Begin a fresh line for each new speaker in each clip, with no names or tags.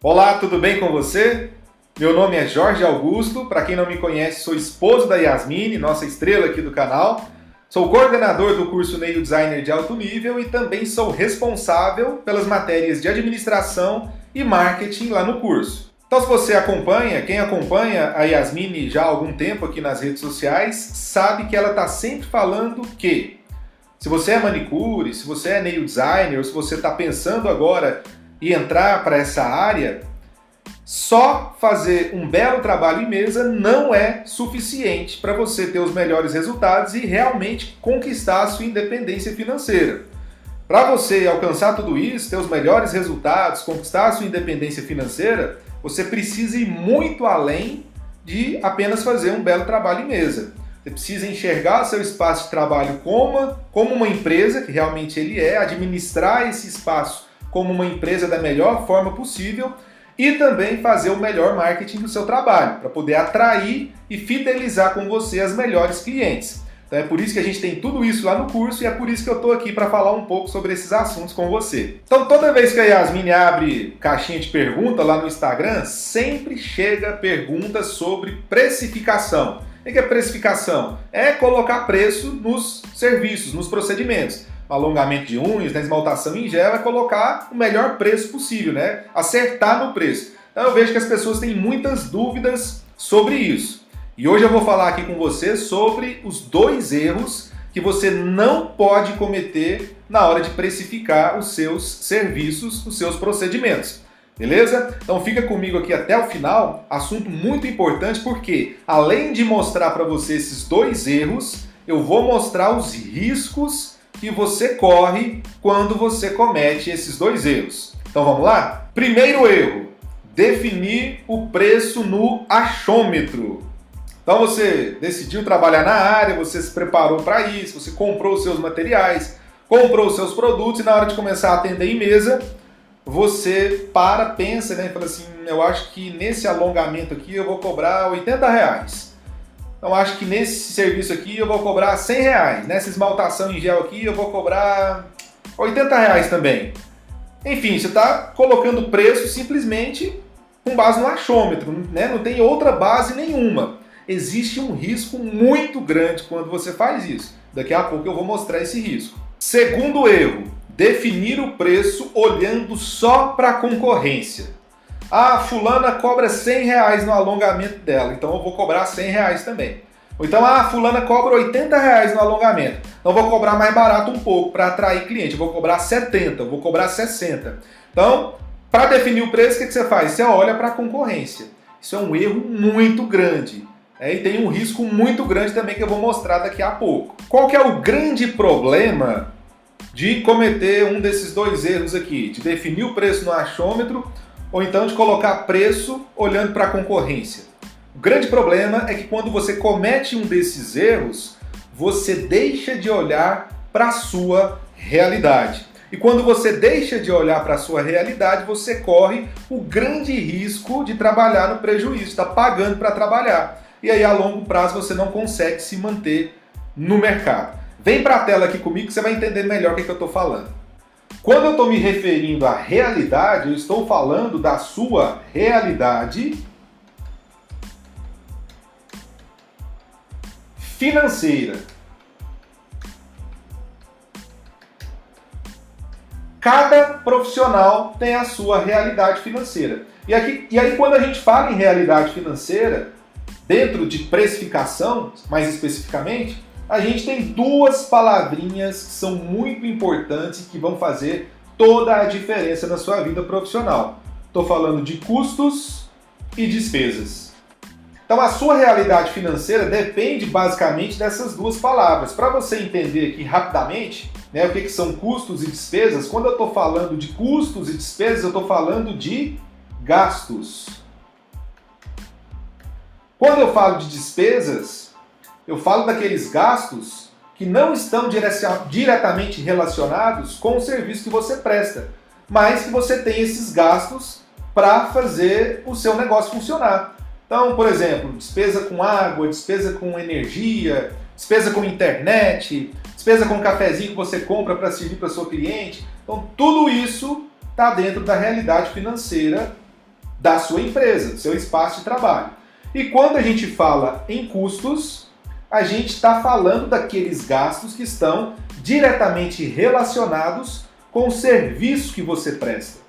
Olá, tudo bem com você? Meu nome é Jorge Augusto, para quem não me conhece, sou esposo da Yasmine, nossa estrela aqui do canal. Sou coordenador do curso Nail Designer de alto nível e também sou responsável pelas matérias de administração e marketing lá no curso. Então, se você acompanha, quem acompanha a Yasmine já há algum tempo aqui nas redes sociais, sabe que ela está sempre falando que se você é manicure, se você é nail designer, ou se você está pensando agora e entrar para essa área, só fazer um belo trabalho em mesa não é suficiente para você ter os melhores resultados e realmente conquistar a sua independência financeira. Para você alcançar tudo isso, ter os melhores resultados, conquistar a sua independência financeira, você precisa ir muito além de apenas fazer um belo trabalho em mesa. Você precisa enxergar seu espaço de trabalho como, como uma empresa, que realmente ele é, administrar esse espaço como uma empresa da melhor forma possível e também fazer o melhor marketing do seu trabalho, para poder atrair e fidelizar com você as melhores clientes. Então é por isso que a gente tem tudo isso lá no curso e é por isso que eu estou aqui para falar um pouco sobre esses assuntos com você. Então toda vez que a Yasmin abre caixinha de pergunta lá no Instagram, sempre chega perguntas sobre precificação. O que é precificação? É colocar preço nos serviços, nos procedimentos alongamento de unhas, na esmaltação em gel, é colocar o melhor preço possível, né? Acertar no preço. Então eu vejo que as pessoas têm muitas dúvidas sobre isso. E hoje eu vou falar aqui com você sobre os dois erros que você não pode cometer na hora de precificar os seus serviços, os seus procedimentos. Beleza? Então fica comigo aqui até o final, assunto muito importante porque além de mostrar para você esses dois erros, eu vou mostrar os riscos que você corre quando você comete esses dois erros. Então vamos lá? Primeiro erro: definir o preço no achômetro. Então você decidiu trabalhar na área, você se preparou para isso, você comprou os seus materiais, comprou os seus produtos e na hora de começar a atender em mesa, você para, pensa né, e fala assim: eu acho que nesse alongamento aqui eu vou cobrar 80 reais. Então acho que nesse serviço aqui eu vou cobrar 100 reais. Nessa esmaltação em gel aqui eu vou cobrar 80 reais também. Enfim, você está colocando preço simplesmente com base no achômetro, né? não tem outra base nenhuma. Existe um risco muito grande quando você faz isso. Daqui a pouco eu vou mostrar esse risco. Segundo erro, definir o preço olhando só para a concorrência. Ah, fulana cobra 100 reais no alongamento dela, então eu vou cobrar 100 reais também. Ou então, ah, fulana cobra 80 reais no alongamento, então vou cobrar mais barato um pouco para atrair cliente, eu vou cobrar 70, eu vou cobrar 60. Então, para definir o preço, o que, que você faz? Você olha para a concorrência. Isso é um erro muito grande. É, e tem um risco muito grande também que eu vou mostrar daqui a pouco. Qual que é o grande problema de cometer um desses dois erros aqui? De definir o preço no achômetro ou então de colocar preço olhando para a concorrência. O grande problema é que quando você comete um desses erros, você deixa de olhar para a sua realidade. E quando você deixa de olhar para a sua realidade, você corre o grande risco de trabalhar no prejuízo, está pagando para trabalhar. E aí a longo prazo você não consegue se manter no mercado. Vem para a tela aqui comigo que você vai entender melhor o que, é que eu estou falando. Quando eu estou me referindo à realidade, eu estou falando da sua realidade financeira. Cada profissional tem a sua realidade financeira. E, aqui, e aí, quando a gente fala em realidade financeira, dentro de precificação, mais especificamente, a gente tem duas palavrinhas que são muito importantes e que vão fazer toda a diferença na sua vida profissional. Estou falando de custos e despesas. Então, a sua realidade financeira depende basicamente dessas duas palavras. Para você entender aqui rapidamente né, o que, que são custos e despesas, quando eu estou falando de custos e despesas, eu estou falando de gastos. Quando eu falo de despesas, eu falo daqueles gastos que não estão diretamente relacionados com o serviço que você presta, mas que você tem esses gastos para fazer o seu negócio funcionar. Então, por exemplo, despesa com água, despesa com energia, despesa com internet, despesa com cafezinho que você compra para servir para seu cliente. Então, tudo isso está dentro da realidade financeira da sua empresa, do seu espaço de trabalho. E quando a gente fala em custos, a gente está falando daqueles gastos que estão diretamente relacionados com o serviço que você presta.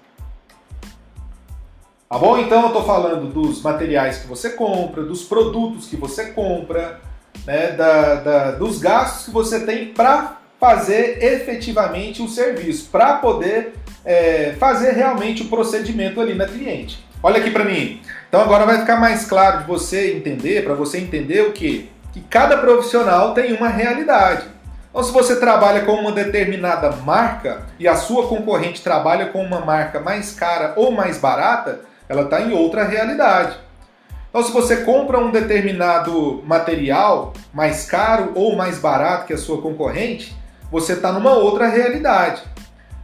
Tá bom? Então eu estou falando dos materiais que você compra, dos produtos que você compra, né, da, da, dos gastos que você tem para fazer efetivamente o serviço, para poder é, fazer realmente o procedimento ali na cliente. Olha aqui para mim. Então agora vai ficar mais claro de você entender, para você entender o que? Cada profissional tem uma realidade. Então, se você trabalha com uma determinada marca e a sua concorrente trabalha com uma marca mais cara ou mais barata, ela está em outra realidade. Então, se você compra um determinado material mais caro ou mais barato que a sua concorrente, você está numa outra realidade.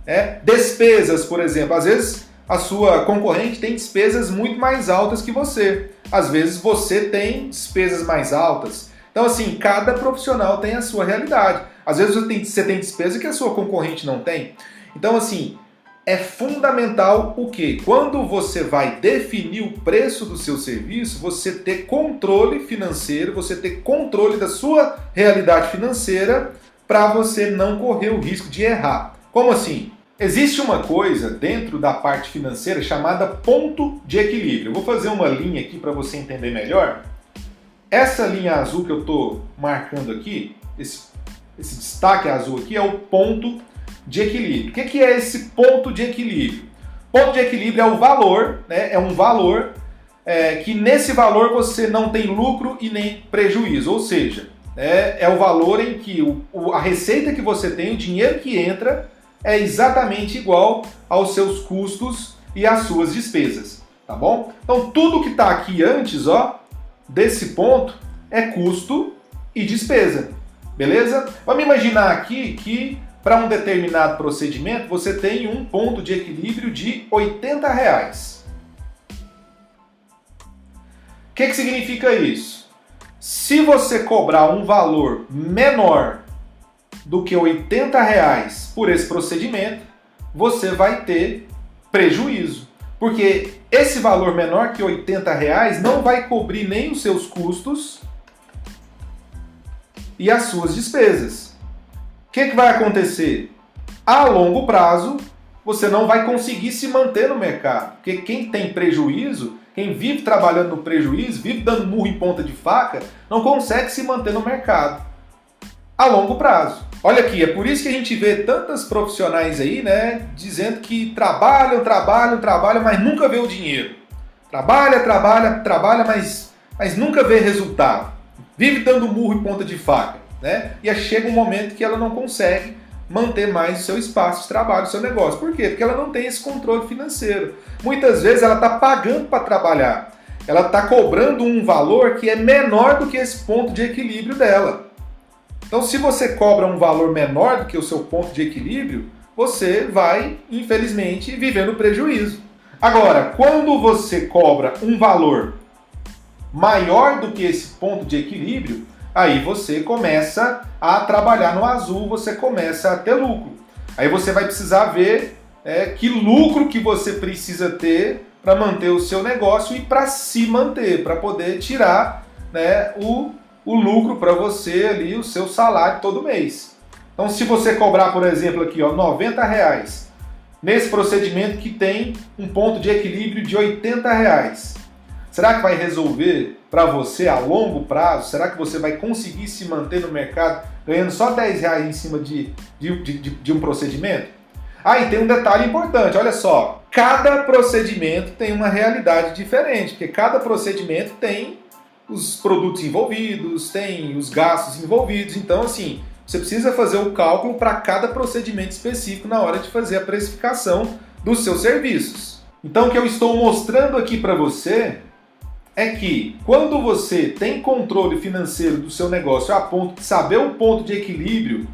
É? Despesas, por exemplo, às vezes a sua concorrente tem despesas muito mais altas que você. Às vezes você tem despesas mais altas. Então, assim, cada profissional tem a sua realidade. Às vezes você tem, despesa que a sua concorrente não tem. Então, assim, é fundamental o que? Quando você vai definir o preço do seu serviço, você ter controle financeiro, você ter controle da sua realidade financeira para você não correr o risco de errar. Como assim? Existe uma coisa dentro da parte financeira chamada ponto de equilíbrio. Eu vou fazer uma linha aqui para você entender melhor. Essa linha azul que eu estou marcando aqui, esse, esse, destaque azul aqui, é o ponto de equilíbrio. O que, que é esse ponto de equilíbrio? Ponto de equilíbrio é o valor, né? é um valor é, que nesse valor você não tem lucro e nem prejuízo, ou seja, é, é o valor em que o, o, a receita que você tem, o dinheiro que entra, é exatamente igual aos seus custos e às suas despesas, tá bom? Então tudo que está aqui antes, ó, desse ponto é custo e despesa, beleza? Vamos imaginar aqui que para um determinado procedimento você tem um ponto de equilíbrio de 80 reais. O que, que significa isso? Se você cobrar um valor menor do que 80 reais por esse procedimento, você vai ter prejuízo. Porque esse valor menor que 80 reais não vai cobrir nem os seus custos e as suas despesas. O que, que vai acontecer? A longo prazo, você não vai conseguir se manter no mercado. Porque quem tem prejuízo, quem vive trabalhando no prejuízo, vive dando murro em ponta de faca, não consegue se manter no mercado a longo prazo. Olha aqui, é por isso que a gente vê tantas profissionais aí, né, dizendo que trabalham, trabalham, trabalham, mas nunca vê o dinheiro. Trabalha, trabalha, trabalha, mas, mas nunca vê resultado. Vive dando murro em ponta de faca, né? E chega um momento que ela não consegue manter mais o seu espaço de trabalho, o seu negócio. Por quê? Porque ela não tem esse controle financeiro. Muitas vezes ela está pagando para trabalhar. Ela está cobrando um valor que é menor do que esse ponto de equilíbrio dela. Então, se você cobra um valor menor do que o seu ponto de equilíbrio, você vai, infelizmente, viver no prejuízo. Agora, quando você cobra um valor maior do que esse ponto de equilíbrio, aí você começa a trabalhar no azul, você começa a ter lucro. Aí você vai precisar ver é, que lucro que você precisa ter para manter o seu negócio e para se manter, para poder tirar né, o o lucro para você ali, o seu salário todo mês. Então, se você cobrar, por exemplo, aqui, ó, 90 reais, nesse procedimento que tem um ponto de equilíbrio de 80 reais, será que vai resolver para você a longo prazo? Será que você vai conseguir se manter no mercado ganhando só 10 reais em cima de, de, de, de um procedimento? Ah, e tem um detalhe importante, olha só, cada procedimento tem uma realidade diferente, porque cada procedimento tem os produtos envolvidos, tem os gastos envolvidos. Então, assim, você precisa fazer o cálculo para cada procedimento específico na hora de fazer a precificação dos seus serviços. Então, o que eu estou mostrando aqui para você é que quando você tem controle financeiro do seu negócio a ponto de saber o ponto de equilíbrio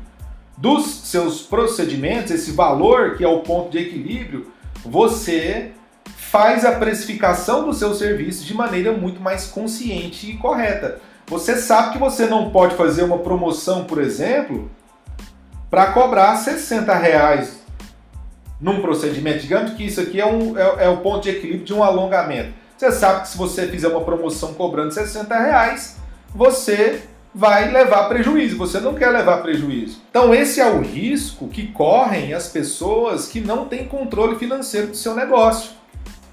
dos seus procedimentos, esse valor que é o ponto de equilíbrio, você faz a precificação do seu serviço de maneira muito mais consciente e correta. Você sabe que você não pode fazer uma promoção, por exemplo, para cobrar 60 reais num procedimento. Digamos que isso aqui é, um, é, é o ponto de equilíbrio de um alongamento. Você sabe que se você fizer uma promoção cobrando 60 reais, você vai levar prejuízo. Você não quer levar prejuízo. Então, esse é o risco que correm as pessoas que não têm controle financeiro do seu negócio.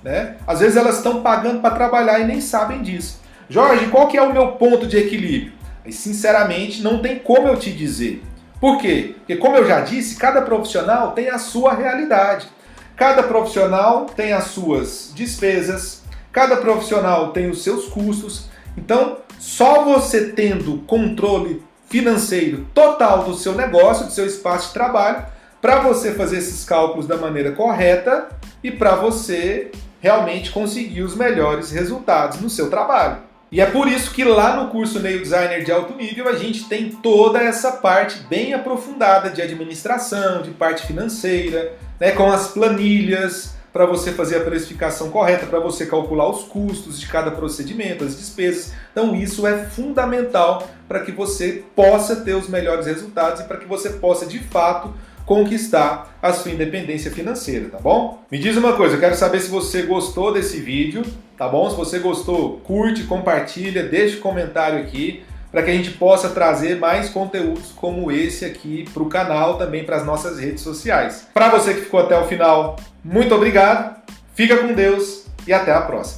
Né? Às vezes elas estão pagando para trabalhar e nem sabem disso. Jorge, qual que é o meu ponto de equilíbrio? E, sinceramente, não tem como eu te dizer. Por quê? Porque, como eu já disse, cada profissional tem a sua realidade. Cada profissional tem as suas despesas, cada profissional tem os seus custos. Então, só você tendo controle financeiro total do seu negócio, do seu espaço de trabalho, para você fazer esses cálculos da maneira correta e para você realmente conseguir os melhores resultados no seu trabalho. E é por isso que lá no curso Nail Designer de alto nível a gente tem toda essa parte bem aprofundada de administração, de parte financeira, né, com as planilhas para você fazer a precificação correta, para você calcular os custos de cada procedimento, as despesas. Então isso é fundamental para que você possa ter os melhores resultados e para que você possa de fato conquistar a sua independência financeira, tá bom? Me diz uma coisa, eu quero saber se você gostou desse vídeo, tá bom? Se você gostou, curte, compartilha, deixa um comentário aqui para que a gente possa trazer mais conteúdos como esse aqui para o canal, também para as nossas redes sociais. Para você que ficou até o final, muito obrigado, fica com Deus e até a próxima.